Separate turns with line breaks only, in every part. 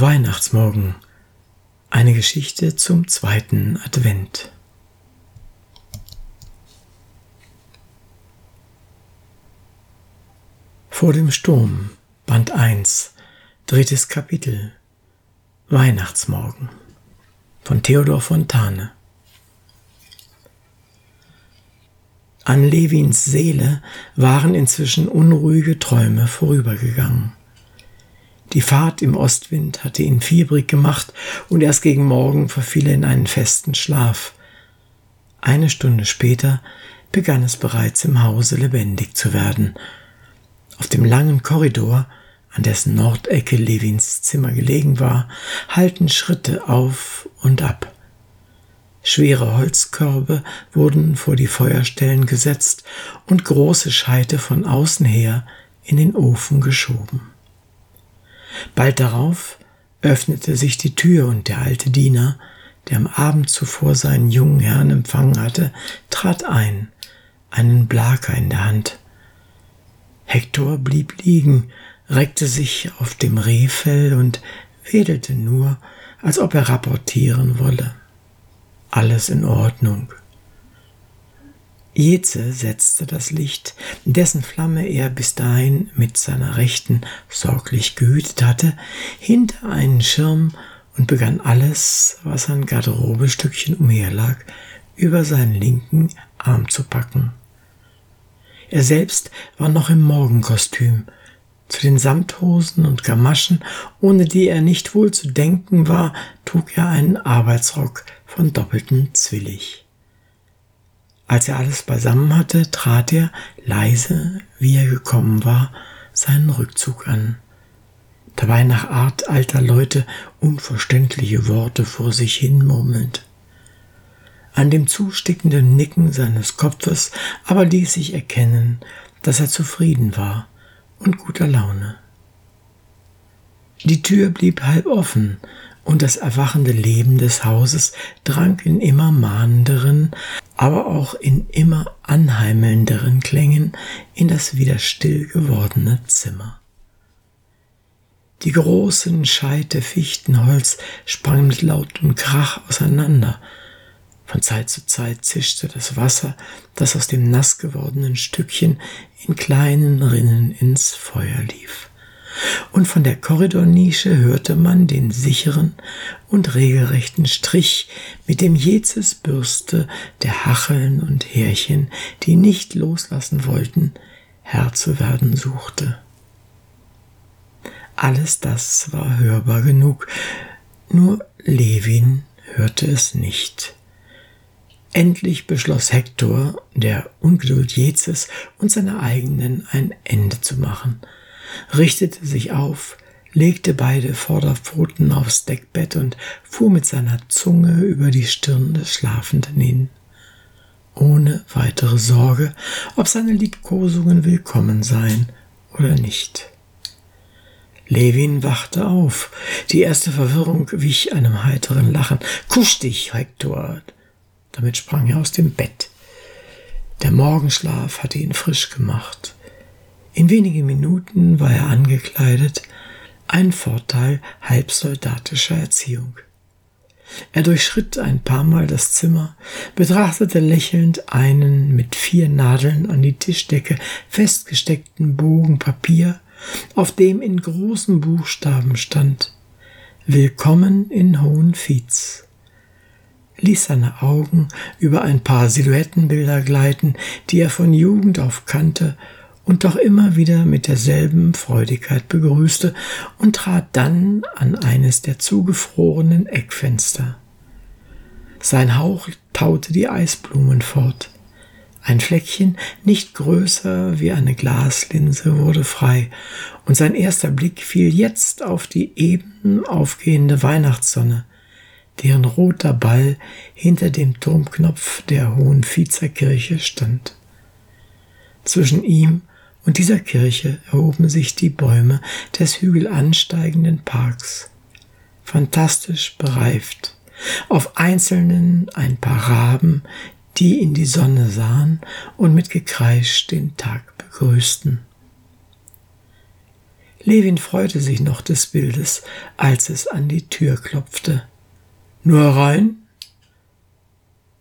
Weihnachtsmorgen. Eine Geschichte zum zweiten Advent. Vor dem Sturm, Band 1, drittes Kapitel. Weihnachtsmorgen von Theodor Fontane. An Levins Seele waren inzwischen unruhige Träume vorübergegangen. Die Fahrt im Ostwind hatte ihn fiebrig gemacht und erst gegen Morgen verfiel er in einen festen Schlaf. Eine Stunde später begann es bereits im Hause lebendig zu werden. Auf dem langen Korridor, an dessen Nordecke Levins Zimmer gelegen war, hallten Schritte auf und ab. Schwere Holzkörbe wurden vor die Feuerstellen gesetzt und große Scheite von außen her in den Ofen geschoben. Bald darauf öffnete sich die Tür und der alte Diener, der am Abend zuvor seinen jungen Herrn empfangen hatte, trat ein, einen Blaker in der Hand. Hektor blieb liegen, reckte sich auf dem Rehfell und wedelte nur, als ob er rapportieren wolle. Alles in Ordnung. Jeze setzte das Licht, dessen Flamme er bis dahin mit seiner rechten sorglich gehütet hatte, hinter einen Schirm und begann alles, was an Garderobestückchen umherlag, über seinen linken Arm zu packen. Er selbst war noch im Morgenkostüm, zu den Samthosen und Gamaschen, ohne die er nicht wohl zu denken war, trug er einen Arbeitsrock von doppeltem Zwillig. Als er alles beisammen hatte, trat er, leise, wie er gekommen war, seinen Rückzug an. Dabei nach Art alter Leute unverständliche Worte vor sich hin murmelnd. An dem zustickenden Nicken seines Kopfes aber ließ sich erkennen, dass er zufrieden war und guter Laune. Die Tür blieb halb offen, und das erwachende Leben des Hauses drang in immer mahnenderen, aber auch in immer anheimelnderen Klängen in das wieder still gewordene Zimmer. Die großen Scheite Fichtenholz sprangen mit lautem Krach auseinander. Von Zeit zu Zeit zischte das Wasser, das aus dem nass gewordenen Stückchen in kleinen Rinnen ins Feuer lief und von der Korridornische hörte man den sicheren und regelrechten Strich, mit dem Jezes Bürste der Hacheln und Härchen, die nicht loslassen wollten, Herr zu werden suchte. Alles das war hörbar genug, nur Levin hörte es nicht. Endlich beschloss Hektor, der Ungeduld Jezes und seiner eigenen ein Ende zu machen – richtete sich auf, legte beide Vorderpfoten aufs Deckbett und fuhr mit seiner Zunge über die Stirn des Schlafenden hin, ohne weitere Sorge, ob seine Liebkosungen willkommen seien oder nicht. Levin wachte auf. Die erste Verwirrung wich einem heiteren Lachen. Kusch dich, Hektor! Damit sprang er aus dem Bett. Der Morgenschlaf hatte ihn frisch gemacht. In wenigen Minuten war er angekleidet, ein Vorteil halbsoldatischer Erziehung. Er durchschritt ein paar Mal das Zimmer, betrachtete lächelnd einen mit vier Nadeln an die Tischdecke festgesteckten Bogen Papier, auf dem in großen Buchstaben stand Willkommen in Hohenfietz ließ seine Augen über ein paar Silhouettenbilder gleiten, die er von Jugend auf kannte und doch immer wieder mit derselben Freudigkeit begrüßte und trat dann an eines der zugefrorenen Eckfenster. Sein Hauch taute die Eisblumen fort. Ein Fleckchen, nicht größer wie eine Glaslinse, wurde frei, und sein erster Blick fiel jetzt auf die eben aufgehende Weihnachtssonne, deren roter Ball hinter dem Turmknopf der hohen Vizerkirche stand. Zwischen ihm und dieser Kirche erhoben sich die Bäume des hügelansteigenden Parks, fantastisch bereift, auf einzelnen ein paar Raben, die in die Sonne sahen und mit Gekreisch den Tag begrüßten. Levin freute sich noch des Bildes, als es an die Tür klopfte. Nur rein?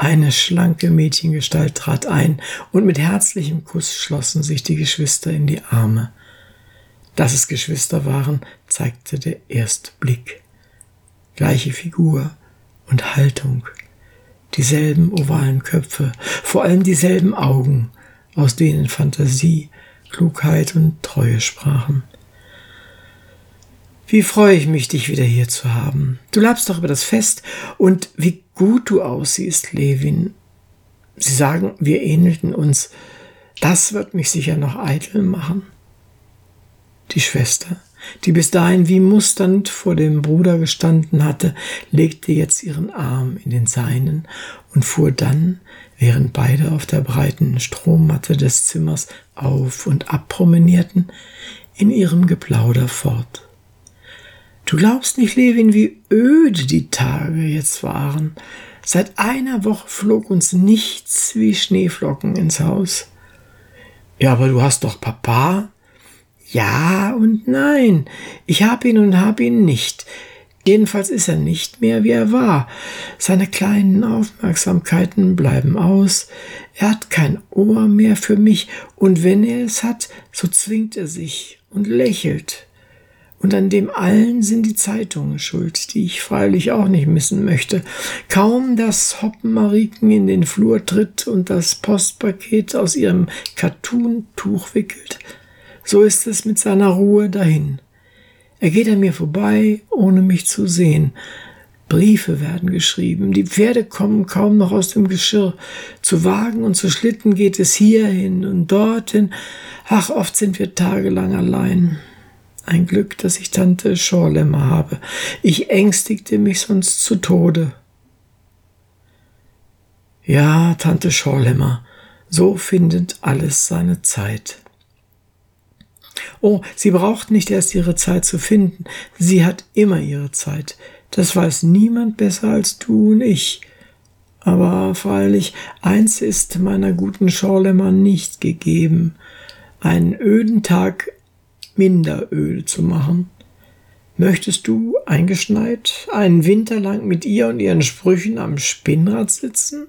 Eine schlanke Mädchengestalt trat ein, und mit herzlichem Kuss schlossen sich die Geschwister in die Arme. Dass es Geschwister waren, zeigte der erste Blick. Gleiche Figur und Haltung, dieselben ovalen Köpfe, vor allem dieselben Augen, aus denen Fantasie, Klugheit und Treue sprachen. Wie freue ich mich, dich wieder hier zu haben. Du labst doch über das Fest und wie gut du aussiehst, Levin. Sie sagen, wir ähnelten uns. Das wird mich sicher noch eitel machen. Die Schwester, die bis dahin wie musternd vor dem Bruder gestanden hatte, legte jetzt ihren Arm in den seinen und fuhr dann, während beide auf der breiten Strommatte des Zimmers auf und ab promenierten, in ihrem Geplauder fort. Du glaubst nicht, Levin, wie öde die Tage jetzt waren. Seit einer Woche flog uns nichts wie Schneeflocken ins Haus. Ja, aber du hast doch Papa. Ja und nein. Ich hab ihn und hab ihn nicht. Jedenfalls ist er nicht mehr, wie er war. Seine kleinen Aufmerksamkeiten bleiben aus. Er hat kein Ohr mehr für mich, und wenn er es hat, so zwingt er sich und lächelt. Und an dem allen sind die Zeitungen schuld, die ich freilich auch nicht missen möchte. Kaum, dass Hoppenmariken in den Flur tritt und das Postpaket aus ihrem Kattuntuch wickelt, so ist es mit seiner Ruhe dahin. Er geht an mir vorbei, ohne mich zu sehen. Briefe werden geschrieben, die Pferde kommen kaum noch aus dem Geschirr. Zu Wagen und zu Schlitten geht es hierhin und dorthin. Ach, oft sind wir tagelang allein. Ein Glück, dass ich Tante Schorlemmer habe. Ich ängstigte mich sonst zu Tode. Ja, Tante Schorlemmer, so findet alles seine Zeit. Oh, sie braucht nicht erst ihre Zeit zu finden, sie hat immer ihre Zeit. Das weiß niemand besser als du und ich. Aber freilich, eins ist meiner guten Schorlemmer nicht gegeben. Einen öden Tag Minderöl zu machen. Möchtest du, eingeschneit, einen Winter lang mit ihr und ihren Sprüchen am Spinnrad sitzen?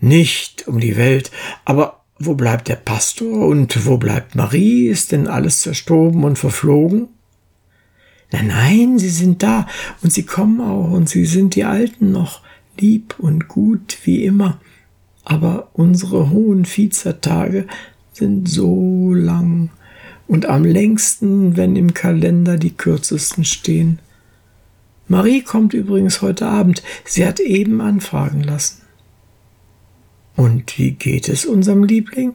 Nicht um die Welt, aber wo bleibt der Pastor und wo bleibt Marie? Ist denn alles zerstoben und verflogen? Nein, nein, sie sind da und sie kommen auch und sie sind die Alten noch, lieb und gut wie immer. Aber unsere hohen Viehzertage sind so lang und am längsten, wenn im Kalender die kürzesten stehen. Marie kommt übrigens heute Abend. Sie hat eben anfragen lassen. Und wie geht es unserem Liebling?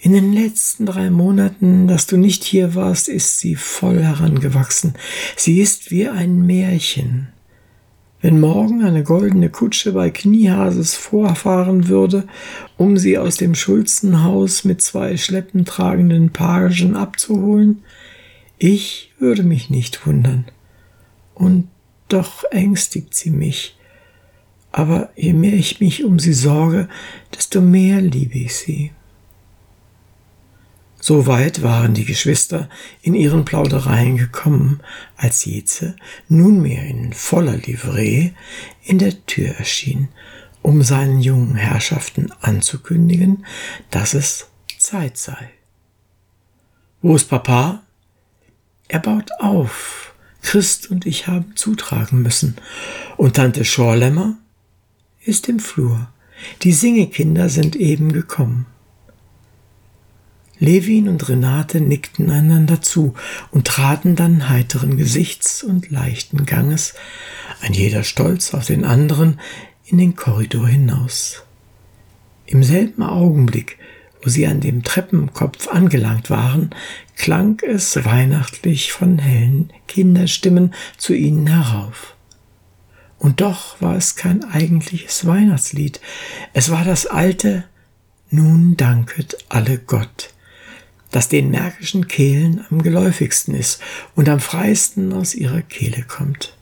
In den letzten drei Monaten, dass du nicht hier warst, ist sie voll herangewachsen. Sie ist wie ein Märchen. Wenn morgen eine goldene Kutsche bei Kniehases vorfahren würde, um sie aus dem Schulzenhaus mit zwei schleppentragenden Pagen abzuholen, ich würde mich nicht wundern. Und doch ängstigt sie mich. Aber je mehr ich mich um sie sorge, desto mehr liebe ich sie. So weit waren die Geschwister in ihren Plaudereien gekommen, als Jeze, nunmehr in voller Livree, in der Tür erschien, um seinen jungen Herrschaften anzukündigen, dass es Zeit sei. Wo ist Papa? Er baut auf. Christ und ich haben zutragen müssen. Und Tante Schorlemmer ist im Flur. Die Singekinder sind eben gekommen. Levin und Renate nickten einander zu und traten dann heiteren Gesichts und leichten Ganges, ein jeder stolz auf den anderen, in den Korridor hinaus. Im selben Augenblick, wo sie an dem Treppenkopf angelangt waren, klang es weihnachtlich von hellen Kinderstimmen zu ihnen herauf. Und doch war es kein eigentliches Weihnachtslied, es war das alte Nun danket alle Gott, das den märkischen Kehlen am geläufigsten ist und am freisten aus ihrer Kehle kommt.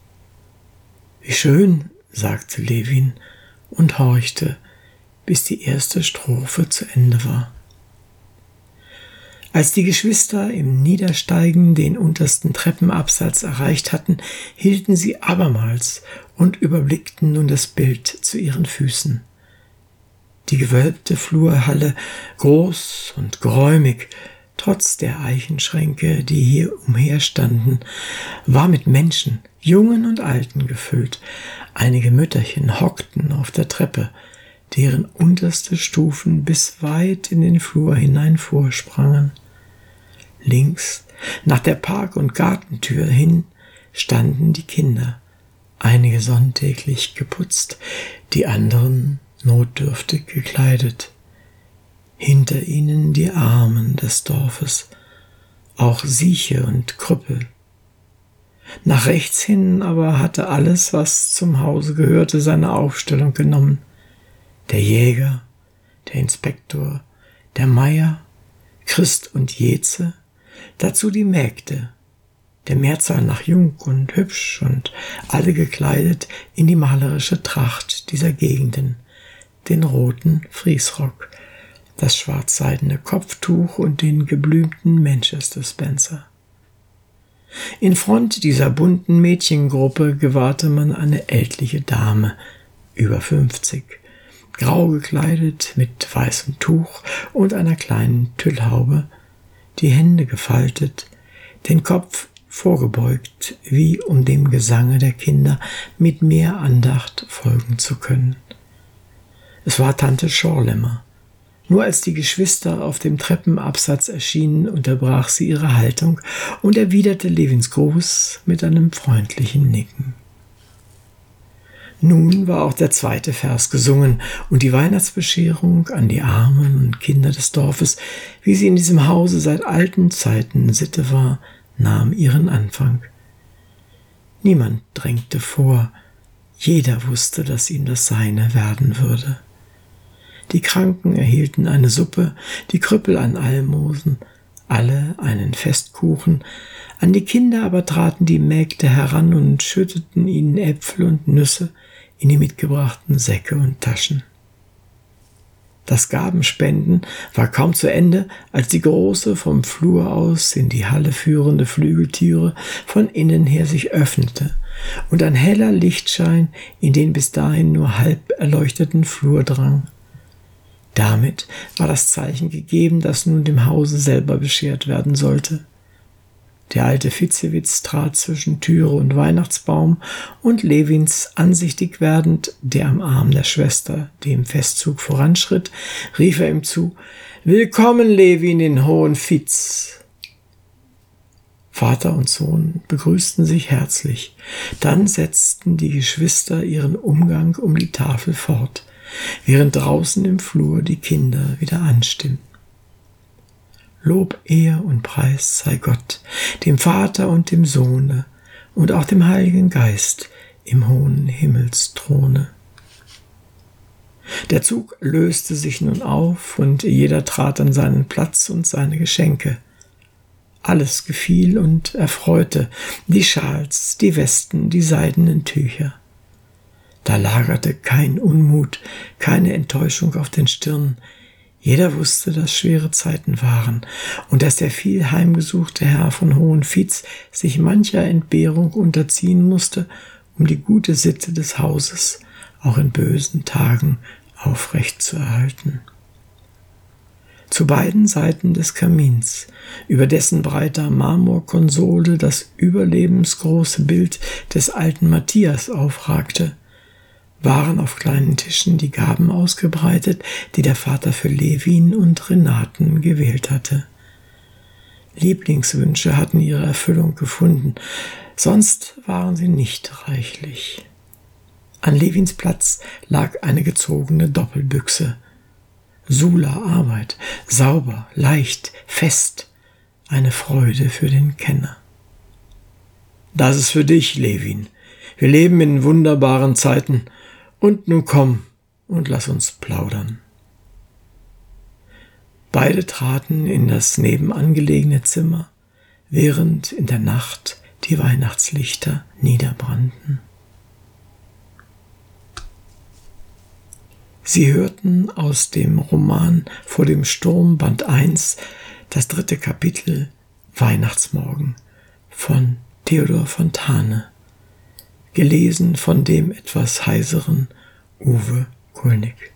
Wie schön, sagte Levin und horchte, bis die erste Strophe zu Ende war. Als die Geschwister im Niedersteigen den untersten Treppenabsatz erreicht hatten, hielten sie abermals und überblickten nun das Bild zu ihren Füßen. Die gewölbte Flurhalle, groß und geräumig, trotz der Eichenschränke, die hier umherstanden, war mit Menschen, Jungen und Alten gefüllt. Einige Mütterchen hockten auf der Treppe, deren unterste Stufen bis weit in den Flur hinein vorsprangen. Links, nach der Park- und Gartentür hin, standen die Kinder, einige sonntäglich geputzt, die anderen notdürftig gekleidet. Hinter ihnen die Armen des Dorfes, auch Sieche und Krüppel. Nach rechts hin aber hatte alles, was zum Hause gehörte, seine Aufstellung genommen. Der Jäger, der Inspektor, der Meier, Christ und Jeze, dazu die Mägde, der Mehrzahl nach jung und hübsch und alle gekleidet in die malerische Tracht dieser Gegenden, den roten Friesrock, das schwarzseidene Kopftuch und den geblümten Manchester Spencer. In Front dieser bunten Mädchengruppe gewahrte man eine ältliche Dame, über fünfzig, grau gekleidet mit weißem Tuch und einer kleinen Tüllhaube, die Hände gefaltet, den Kopf vorgebeugt, wie um dem Gesange der Kinder mit mehr Andacht folgen zu können. Es war Tante Schorlemmer. Nur als die Geschwister auf dem Treppenabsatz erschienen, unterbrach sie ihre Haltung und erwiderte Levins Gruß mit einem freundlichen Nicken. Nun war auch der zweite Vers gesungen und die Weihnachtsbescherung an die Armen und Kinder des Dorfes, wie sie in diesem Hause seit alten Zeiten Sitte war, nahm ihren Anfang. Niemand drängte vor, jeder wusste, dass ihm das Seine werden würde. Die Kranken erhielten eine Suppe, die Krüppel ein Almosen, alle einen Festkuchen, an die Kinder aber traten die Mägde heran und schütteten ihnen Äpfel und Nüsse in die mitgebrachten Säcke und Taschen. Das Gabenspenden war kaum zu Ende, als die große vom Flur aus in die Halle führende Flügeltüre von innen her sich öffnete und ein heller Lichtschein in den bis dahin nur halb erleuchteten Flur drang. Damit war das Zeichen gegeben, dass nun dem Hause selber beschert werden sollte. Der alte Fitzewitz trat zwischen Türe und Weihnachtsbaum und Levins ansichtig werdend, der am Arm der Schwester dem Festzug voranschritt, rief er ihm zu, Willkommen, Levin, in Hohen Fitz. Vater und Sohn begrüßten sich herzlich. Dann setzten die Geschwister ihren Umgang um die Tafel fort während draußen im Flur die Kinder wieder anstimmten. Lob, Ehr und Preis sei Gott, dem Vater und dem Sohne und auch dem Heiligen Geist im hohen Himmelsthrone. Der Zug löste sich nun auf und jeder trat an seinen Platz und seine Geschenke. Alles gefiel und erfreute, die Schals, die Westen, die seidenen Tücher. Da lagerte kein Unmut, keine Enttäuschung auf den Stirnen. Jeder wusste, dass schwere Zeiten waren und dass der viel heimgesuchte Herr von Hohenfitz sich mancher Entbehrung unterziehen musste, um die gute Sitte des Hauses auch in bösen Tagen aufrecht zu erhalten. Zu beiden Seiten des Kamins, über dessen breiter Marmorkonsole das überlebensgroße Bild des alten Matthias aufragte, waren auf kleinen Tischen die Gaben ausgebreitet, die der Vater für Levin und Renaten gewählt hatte. Lieblingswünsche hatten ihre Erfüllung gefunden, sonst waren sie nicht reichlich. An Levins Platz lag eine gezogene Doppelbüchse. Sula Arbeit, sauber, leicht, fest, eine Freude für den Kenner. Das ist für dich, Levin. Wir leben in wunderbaren Zeiten und nun komm und lass uns plaudern. Beide traten in das nebenangelegene Zimmer, während in der Nacht die Weihnachtslichter niederbrannten. Sie hörten aus dem Roman Vor dem Sturm Band 1 das dritte Kapitel Weihnachtsmorgen von Theodor Fontane, gelesen von dem etwas heiseren Uwe Kulnig.